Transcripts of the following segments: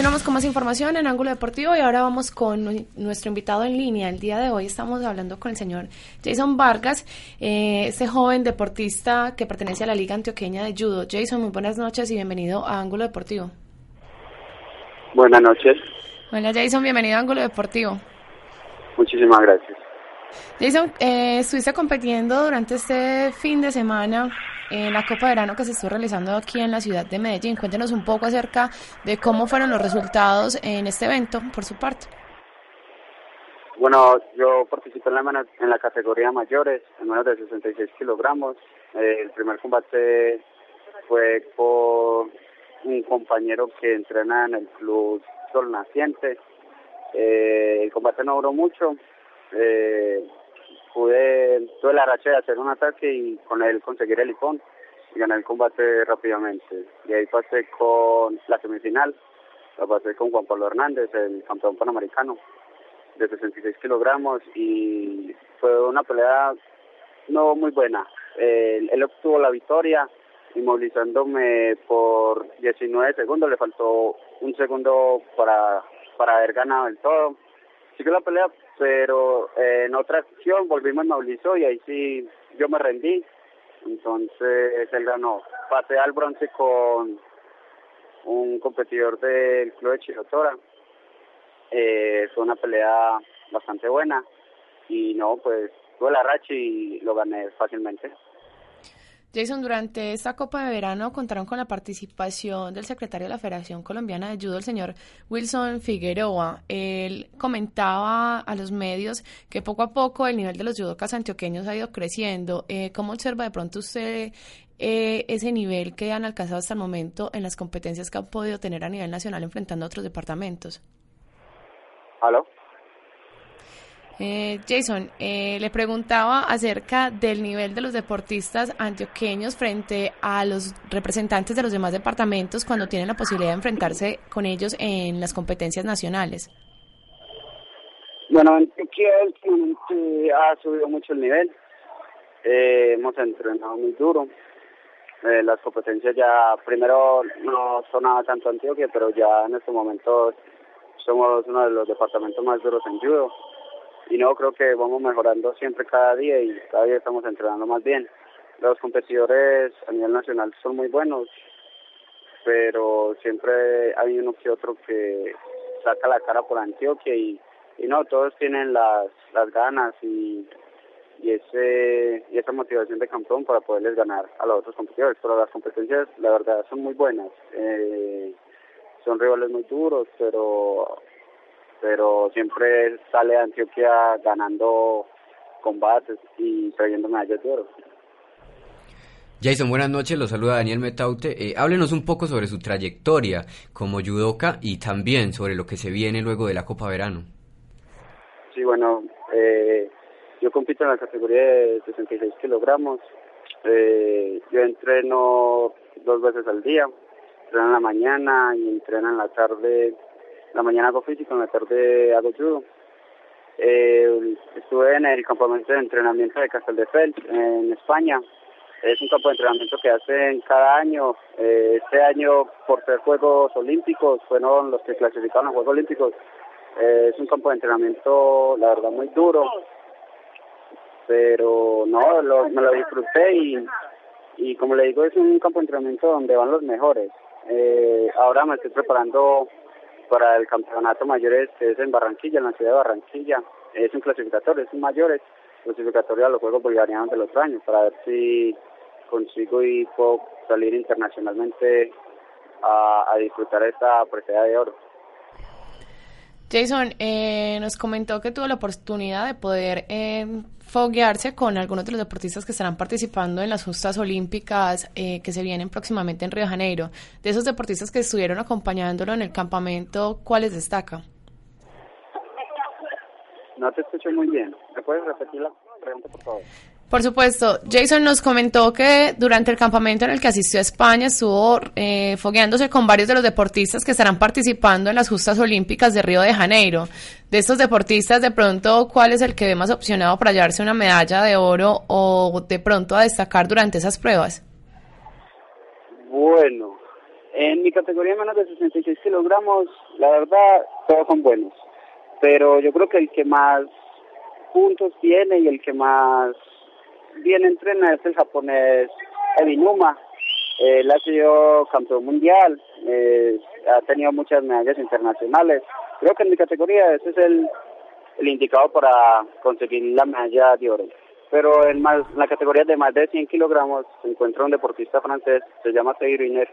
Continuamos con más información en Ángulo Deportivo y ahora vamos con nuestro invitado en línea. El día de hoy estamos hablando con el señor Jason Vargas, eh, este joven deportista que pertenece a la Liga Antioqueña de Judo. Jason, muy buenas noches y bienvenido a Ángulo Deportivo. Buenas noches. Hola Jason, bienvenido a Ángulo Deportivo. Muchísimas gracias. Jason, eh, estuviste compitiendo durante este fin de semana en la Copa de Verano que se estuvo realizando aquí en la ciudad de Medellín. Cuéntenos un poco acerca de cómo fueron los resultados en este evento, por su parte. Bueno, yo participé en la, en la categoría mayores, en menos de 66 kilogramos. Eh, el primer combate fue por un compañero que entrena en el club Sol Naciente. Eh, el combate no duró mucho. Eh, pude, tuve la racha de hacer un ataque y con él conseguir el icón y ganar el combate rápidamente. Y ahí pasé con la semifinal, la pasé con Juan Pablo Hernández, el campeón panamericano de 66 kilogramos y fue una pelea no muy buena. él obtuvo la victoria inmovilizándome por 19 segundos, le faltó un segundo para, para haber ganado el todo. Siguió la pelea, pero eh, en otra acción volvimos movilizó y ahí sí yo me rendí. Entonces él ganó. Pasé al bronce con un competidor del club de Chirotora. Eh, fue una pelea bastante buena y no, pues tuve la racha y lo gané fácilmente. Jason, durante esta Copa de Verano contaron con la participación del secretario de la Federación Colombiana de Judo, el señor Wilson Figueroa. Él comentaba a los medios que poco a poco el nivel de los judocas antioqueños ha ido creciendo. Eh, ¿Cómo observa de pronto usted eh, ese nivel que han alcanzado hasta el momento en las competencias que han podido tener a nivel nacional enfrentando a otros departamentos? ¿Aló? Eh, Jason, eh, le preguntaba acerca del nivel de los deportistas antioqueños frente a los representantes de los demás departamentos cuando tienen la posibilidad de enfrentarse con ellos en las competencias nacionales. Bueno, Antioquia ha subido mucho el nivel. Eh, hemos entrenado muy duro. Eh, las competencias ya, primero no sonaba tanto Antioquia, pero ya en este momento somos uno de los departamentos más duros en judo y no creo que vamos mejorando siempre cada día y cada día estamos entrenando más bien. Los competidores a nivel nacional son muy buenos, pero siempre hay uno que otro que saca la cara por Antioquia y, y no, todos tienen las, las ganas y, y, ese, y esa motivación de campeón para poderles ganar a los otros competidores, pero las competencias la verdad son muy buenas. Eh, son rivales muy duros, pero pero siempre sale Antioquia ganando combates y trayendo medallas de oro. Jason, buenas noches, lo saluda Daniel Metaute. Eh, háblenos un poco sobre su trayectoria como judoka y también sobre lo que se viene luego de la Copa Verano. Sí, bueno, eh, yo compito en la categoría de 66 kilogramos. Eh, yo entreno dos veces al día, entreno en la mañana y entreno en la tarde la mañana hago físico, en la tarde hago judo. Eh, estuve en el campamento de entrenamiento de Casteldefels en España. Es un campo de entrenamiento que hacen cada año. Eh, este año, por ser Juegos Olímpicos, fueron los que clasificaron a Juegos Olímpicos. Eh, es un campo de entrenamiento, la verdad, muy duro. Pero no, lo, me lo disfruté y, y como le digo, es un campo de entrenamiento donde van los mejores. Eh, ahora me estoy preparando para el campeonato mayores es en Barranquilla, en la ciudad de Barranquilla. Es un clasificatorio, es un mayores, clasificatorio a los Juegos Bolivarianos del otro año, para ver si consigo y puedo salir internacionalmente a, disfrutar esta presea de oro. Jason, eh, nos comentó que tuvo la oportunidad de poder eh, foguearse con algunos de los deportistas que estarán participando en las justas olímpicas eh, que se vienen próximamente en Río de Janeiro. De esos deportistas que estuvieron acompañándolo en el campamento, ¿cuáles destaca? No te escucho muy bien. ¿Me puedes repetir la pregunta, por favor? Por supuesto, Jason nos comentó que durante el campamento en el que asistió a España estuvo eh, fogueándose con varios de los deportistas que estarán participando en las justas olímpicas de Río de Janeiro. De estos deportistas, de pronto, ¿cuál es el que ve más opcionado para llevarse una medalla de oro o de pronto a destacar durante esas pruebas? Bueno, en mi categoría menos de 66 kilogramos, la verdad, todos son buenos. Pero yo creo que el que más puntos tiene y el que más bien entrena es el japonés Ebinuma. Él ha sido campeón mundial, eh, ha tenido muchas medallas internacionales. Creo que en mi categoría ese es el, el indicado para conseguir la medalla de oro. Pero en, más, la categoría de más de 100 kilogramos se encuentra un deportista francés, se llama Pedro Iner.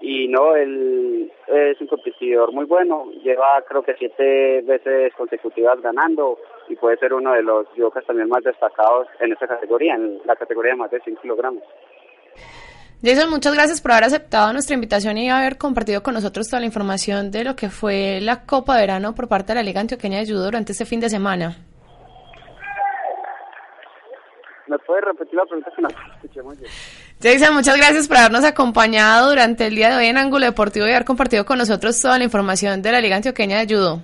Y no, él es un competidor muy bueno, lleva creo que siete veces consecutivas ganando y puede ser uno de los yocas también más destacados en esa categoría, en la categoría de más de 100 kilogramos. Jason, muchas gracias por haber aceptado nuestra invitación y haber compartido con nosotros toda la información de lo que fue la Copa de Verano por parte de la Liga Antioqueña de Judo durante este fin de semana. ¿Me puede repetir la pregunta que no escuché muy bien? Jason, muchas gracias por habernos acompañado durante el día de hoy en Ángulo Deportivo y haber compartido con nosotros toda la información de la Liga Antioqueña de Judo.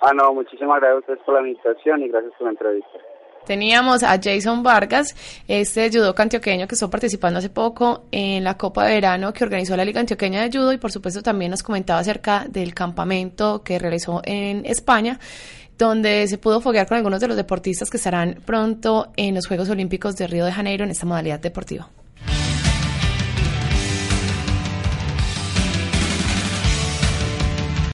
Ah, no, muchísimas gracias a ustedes por la invitación y gracias por la entrevista. Teníamos a Jason Vargas, este judoka antioqueño que estuvo participando hace poco en la Copa de Verano que organizó la Liga Antioqueña de Judo y por supuesto también nos comentaba acerca del campamento que realizó en España donde se pudo foguear con algunos de los deportistas que estarán pronto en los Juegos Olímpicos de Río de Janeiro en esta modalidad deportiva.